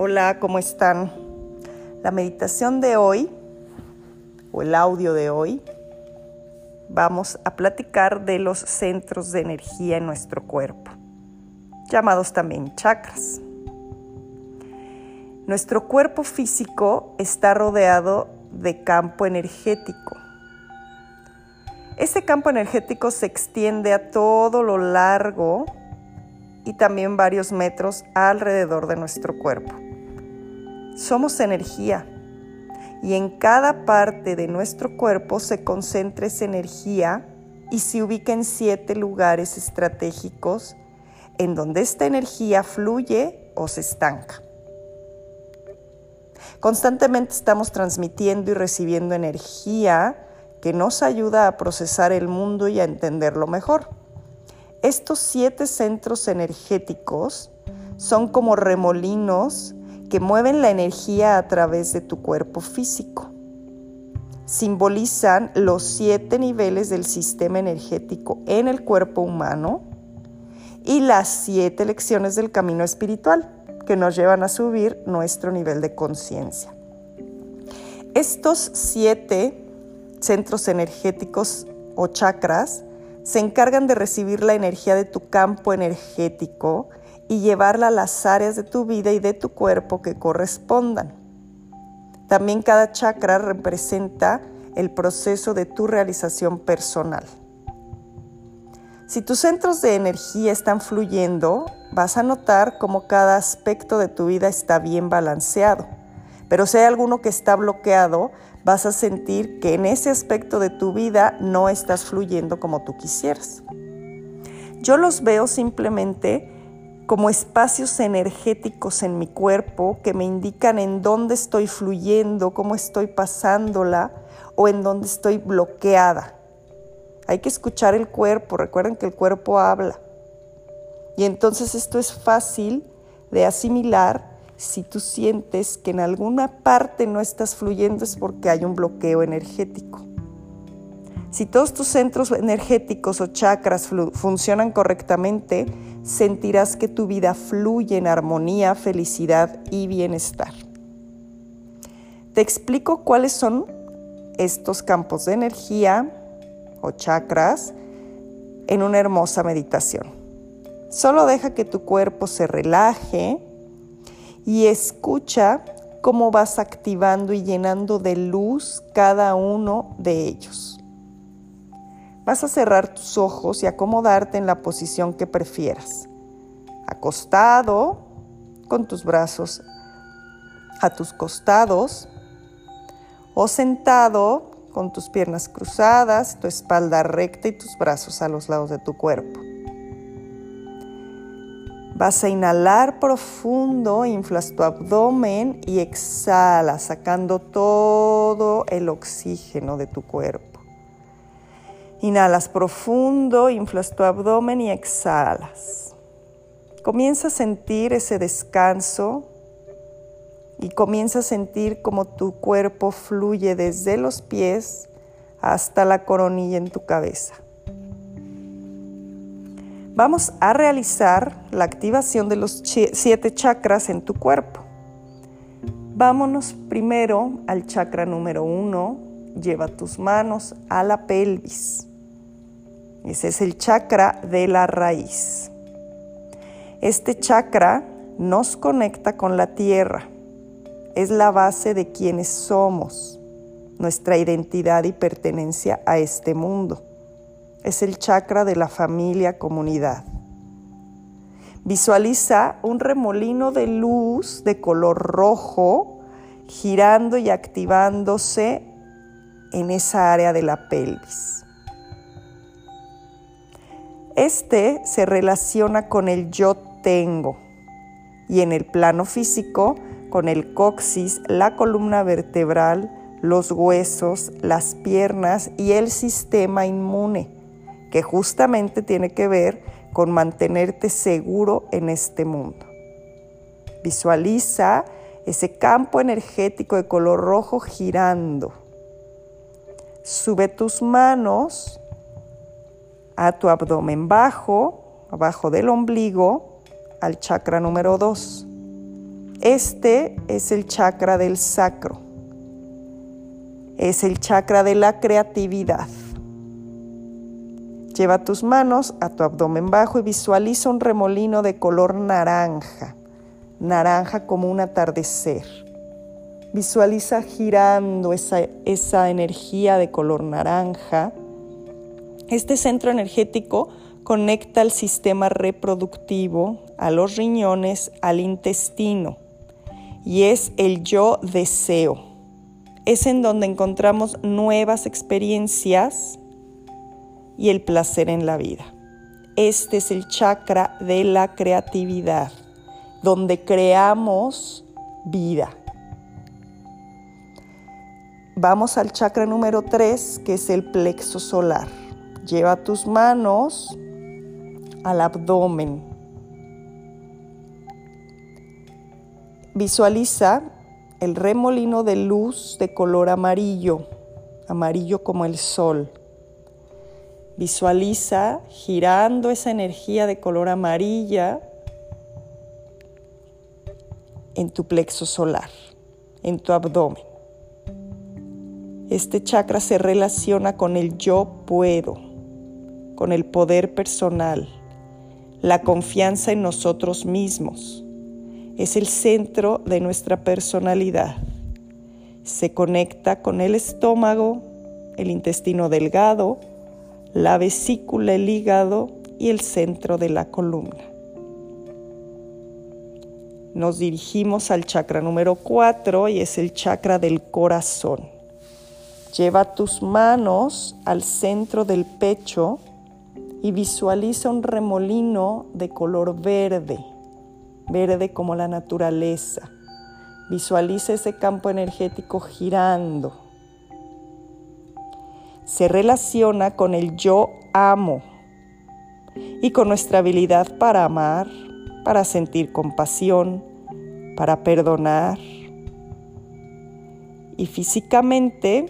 Hola, ¿cómo están? La meditación de hoy, o el audio de hoy, vamos a platicar de los centros de energía en nuestro cuerpo, llamados también chakras. Nuestro cuerpo físico está rodeado de campo energético. Ese campo energético se extiende a todo lo largo y también varios metros alrededor de nuestro cuerpo. Somos energía y en cada parte de nuestro cuerpo se concentra esa energía y se ubica en siete lugares estratégicos en donde esta energía fluye o se estanca. Constantemente estamos transmitiendo y recibiendo energía que nos ayuda a procesar el mundo y a entenderlo mejor. Estos siete centros energéticos son como remolinos que mueven la energía a través de tu cuerpo físico. Simbolizan los siete niveles del sistema energético en el cuerpo humano y las siete lecciones del camino espiritual que nos llevan a subir nuestro nivel de conciencia. Estos siete centros energéticos o chakras se encargan de recibir la energía de tu campo energético y llevarla a las áreas de tu vida y de tu cuerpo que correspondan. También cada chakra representa el proceso de tu realización personal. Si tus centros de energía están fluyendo, vas a notar cómo cada aspecto de tu vida está bien balanceado. Pero si hay alguno que está bloqueado, vas a sentir que en ese aspecto de tu vida no estás fluyendo como tú quisieras. Yo los veo simplemente como espacios energéticos en mi cuerpo que me indican en dónde estoy fluyendo, cómo estoy pasándola o en dónde estoy bloqueada. Hay que escuchar el cuerpo, recuerden que el cuerpo habla. Y entonces esto es fácil de asimilar si tú sientes que en alguna parte no estás fluyendo es porque hay un bloqueo energético. Si todos tus centros energéticos o chakras funcionan correctamente, sentirás que tu vida fluye en armonía, felicidad y bienestar. Te explico cuáles son estos campos de energía o chakras en una hermosa meditación. Solo deja que tu cuerpo se relaje y escucha cómo vas activando y llenando de luz cada uno de ellos. Vas a cerrar tus ojos y acomodarte en la posición que prefieras. Acostado, con tus brazos a tus costados, o sentado con tus piernas cruzadas, tu espalda recta y tus brazos a los lados de tu cuerpo. Vas a inhalar profundo, inflas tu abdomen y exhala, sacando todo el oxígeno de tu cuerpo. Inhalas profundo, inflas tu abdomen y exhalas. Comienza a sentir ese descanso y comienza a sentir cómo tu cuerpo fluye desde los pies hasta la coronilla en tu cabeza. Vamos a realizar la activación de los siete chakras en tu cuerpo. Vámonos primero al chakra número uno. Lleva tus manos a la pelvis. Ese es el chakra de la raíz. Este chakra nos conecta con la tierra. Es la base de quienes somos, nuestra identidad y pertenencia a este mundo. Es el chakra de la familia comunidad. Visualiza un remolino de luz de color rojo girando y activándose en esa área de la pelvis. Este se relaciona con el yo tengo y en el plano físico con el coxis, la columna vertebral, los huesos, las piernas y el sistema inmune, que justamente tiene que ver con mantenerte seguro en este mundo. Visualiza ese campo energético de color rojo girando. Sube tus manos a tu abdomen bajo, abajo del ombligo, al chakra número 2. Este es el chakra del sacro. Es el chakra de la creatividad. Lleva tus manos a tu abdomen bajo y visualiza un remolino de color naranja, naranja como un atardecer. Visualiza girando esa, esa energía de color naranja. Este centro energético conecta al sistema reproductivo, a los riñones, al intestino y es el yo deseo. Es en donde encontramos nuevas experiencias y el placer en la vida. Este es el chakra de la creatividad, donde creamos vida. Vamos al chakra número 3, que es el plexo solar. Lleva tus manos al abdomen. Visualiza el remolino de luz de color amarillo, amarillo como el sol. Visualiza girando esa energía de color amarilla en tu plexo solar, en tu abdomen. Este chakra se relaciona con el yo puedo, con el poder personal, la confianza en nosotros mismos es el centro de nuestra personalidad. Se conecta con el estómago, el intestino delgado, la vesícula, el hígado y el centro de la columna. Nos dirigimos al chakra número 4 y es el chakra del corazón. Lleva tus manos al centro del pecho y visualiza un remolino de color verde verde como la naturaleza. Visualiza ese campo energético girando. Se relaciona con el yo amo y con nuestra habilidad para amar, para sentir compasión, para perdonar. Y físicamente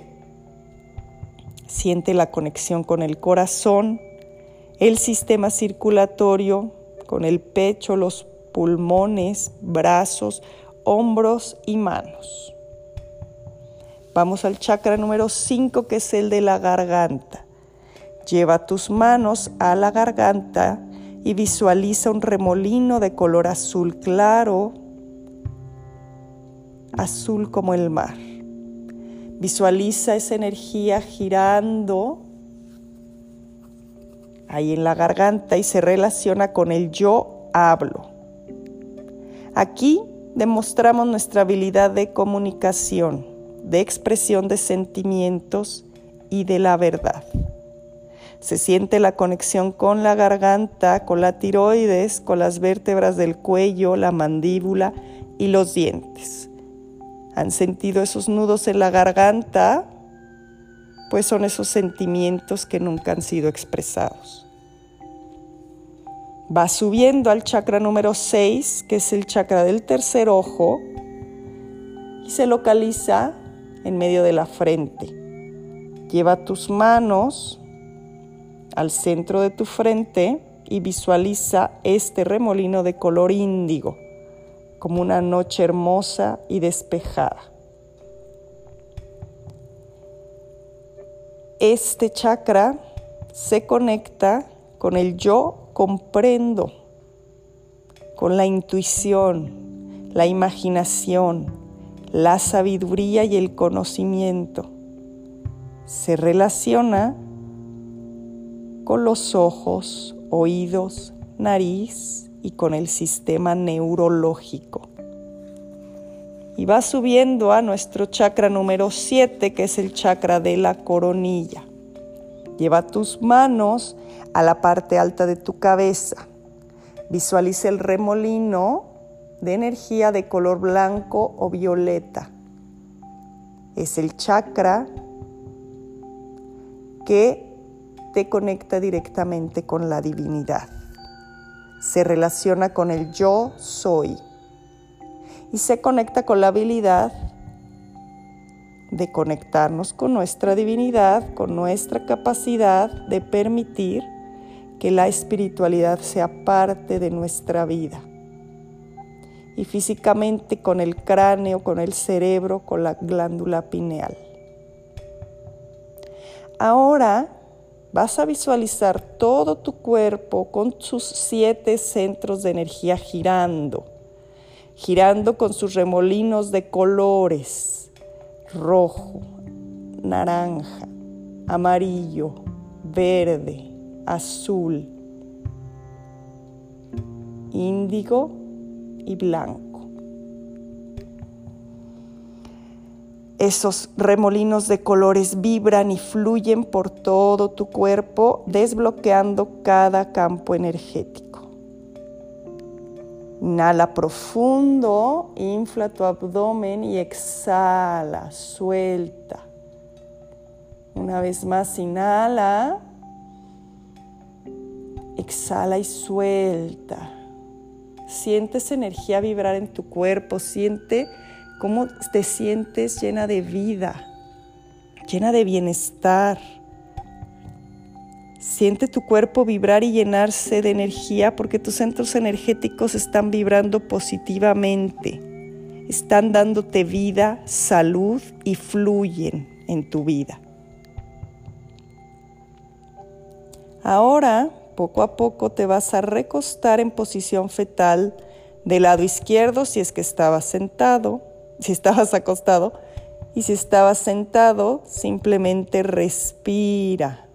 siente la conexión con el corazón, el sistema circulatorio, con el pecho, los pulmones, brazos, hombros y manos. Vamos al chakra número 5 que es el de la garganta. Lleva tus manos a la garganta y visualiza un remolino de color azul claro, azul como el mar. Visualiza esa energía girando ahí en la garganta y se relaciona con el yo hablo. Aquí demostramos nuestra habilidad de comunicación, de expresión de sentimientos y de la verdad. Se siente la conexión con la garganta, con la tiroides, con las vértebras del cuello, la mandíbula y los dientes. ¿Han sentido esos nudos en la garganta? Pues son esos sentimientos que nunca han sido expresados. Va subiendo al chakra número 6, que es el chakra del tercer ojo, y se localiza en medio de la frente. Lleva tus manos al centro de tu frente y visualiza este remolino de color índigo, como una noche hermosa y despejada. Este chakra se conecta con el yo comprendo con la intuición, la imaginación, la sabiduría y el conocimiento. Se relaciona con los ojos, oídos, nariz y con el sistema neurológico. Y va subiendo a nuestro chakra número 7, que es el chakra de la coronilla. Lleva tus manos a la parte alta de tu cabeza. Visualiza el remolino de energía de color blanco o violeta. Es el chakra que te conecta directamente con la divinidad. Se relaciona con el yo soy y se conecta con la habilidad de conectarnos con nuestra divinidad, con nuestra capacidad de permitir que la espiritualidad sea parte de nuestra vida. y físicamente con el cráneo, con el cerebro, con la glándula pineal. Ahora vas a visualizar todo tu cuerpo con sus siete centros de energía girando, girando con sus remolinos de colores, rojo, naranja, amarillo, verde, azul, índigo y blanco. Esos remolinos de colores vibran y fluyen por todo tu cuerpo, desbloqueando cada campo energético. Inhala profundo, infla tu abdomen y exhala, suelta. Una vez más, inhala, exhala y suelta. Sientes energía vibrar en tu cuerpo, siente cómo te sientes llena de vida, llena de bienestar. Siente tu cuerpo vibrar y llenarse de energía porque tus centros energéticos están vibrando positivamente, están dándote vida, salud y fluyen en tu vida. Ahora, poco a poco, te vas a recostar en posición fetal del lado izquierdo si es que estabas sentado si estabas acostado y si estabas sentado, simplemente respira,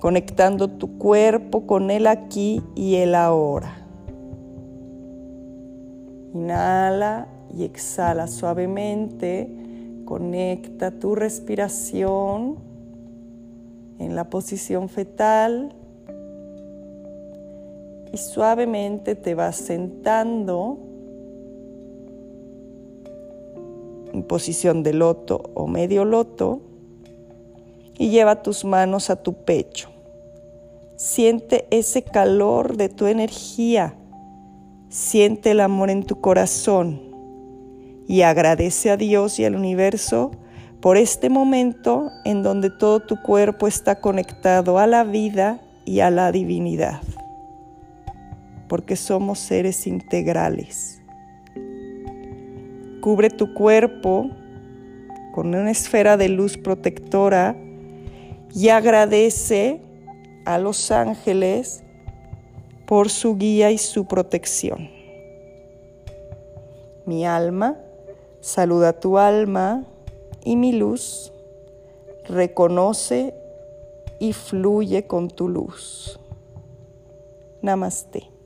conectando tu cuerpo con el aquí y el ahora. Inhala y exhala suavemente, conecta tu respiración en la posición fetal y suavemente te vas sentando en posición de loto o medio loto y lleva tus manos a tu pecho. Siente ese calor de tu energía, siente el amor en tu corazón y agradece a Dios y al universo por este momento en donde todo tu cuerpo está conectado a la vida y a la divinidad, porque somos seres integrales. Cubre tu cuerpo con una esfera de luz protectora y agradece a los ángeles por su guía y su protección. Mi alma saluda tu alma y mi luz reconoce y fluye con tu luz. Namaste.